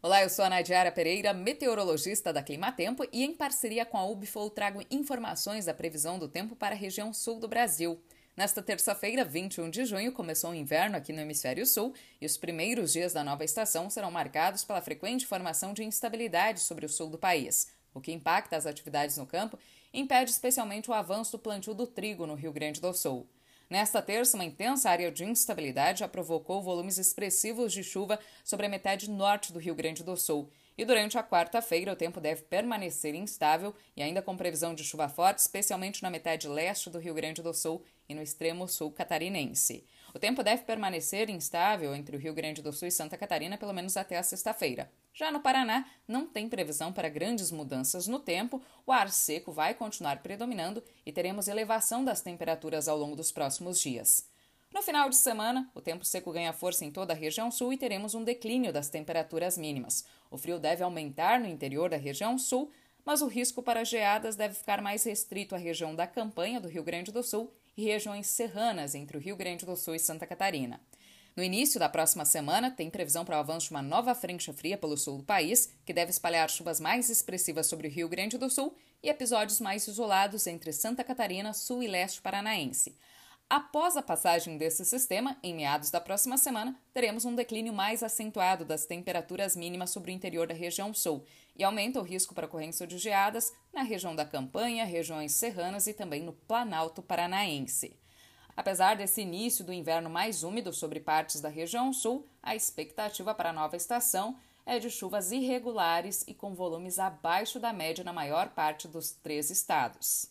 Olá, eu sou a Nadiara Pereira, meteorologista da Climatempo e em parceria com a UBFOL trago informações da previsão do tempo para a região sul do Brasil. Nesta terça-feira, 21 de junho, começou o inverno aqui no hemisfério sul e os primeiros dias da nova estação serão marcados pela frequente formação de instabilidade sobre o sul do país, o que impacta as atividades no campo e impede especialmente o avanço do plantio do trigo no Rio Grande do Sul. Nesta terça, uma intensa área de instabilidade já provocou volumes expressivos de chuva sobre a metade norte do Rio Grande do Sul. E durante a quarta-feira, o tempo deve permanecer instável e ainda com previsão de chuva forte, especialmente na metade leste do Rio Grande do Sul e no extremo sul catarinense. O tempo deve permanecer instável entre o Rio Grande do Sul e Santa Catarina pelo menos até a sexta-feira. Já no Paraná, não tem previsão para grandes mudanças no tempo, o ar seco vai continuar predominando e teremos elevação das temperaturas ao longo dos próximos dias. No final de semana, o tempo seco ganha força em toda a região sul e teremos um declínio das temperaturas mínimas. O frio deve aumentar no interior da região sul, mas o risco para geadas deve ficar mais restrito à região da campanha do Rio Grande do Sul e regiões serranas entre o Rio Grande do Sul e Santa Catarina. No início da próxima semana, tem previsão para o avanço de uma nova frente fria pelo sul do país, que deve espalhar chuvas mais expressivas sobre o Rio Grande do Sul e episódios mais isolados entre Santa Catarina, sul e leste paranaense. Após a passagem desse sistema, em meados da próxima semana, teremos um declínio mais acentuado das temperaturas mínimas sobre o interior da região sul e aumenta o risco para ocorrência de geadas na região da Campanha, regiões serranas e também no Planalto Paranaense. Apesar desse início do inverno mais úmido sobre partes da região sul, a expectativa para a nova estação é de chuvas irregulares e com volumes abaixo da média na maior parte dos três estados.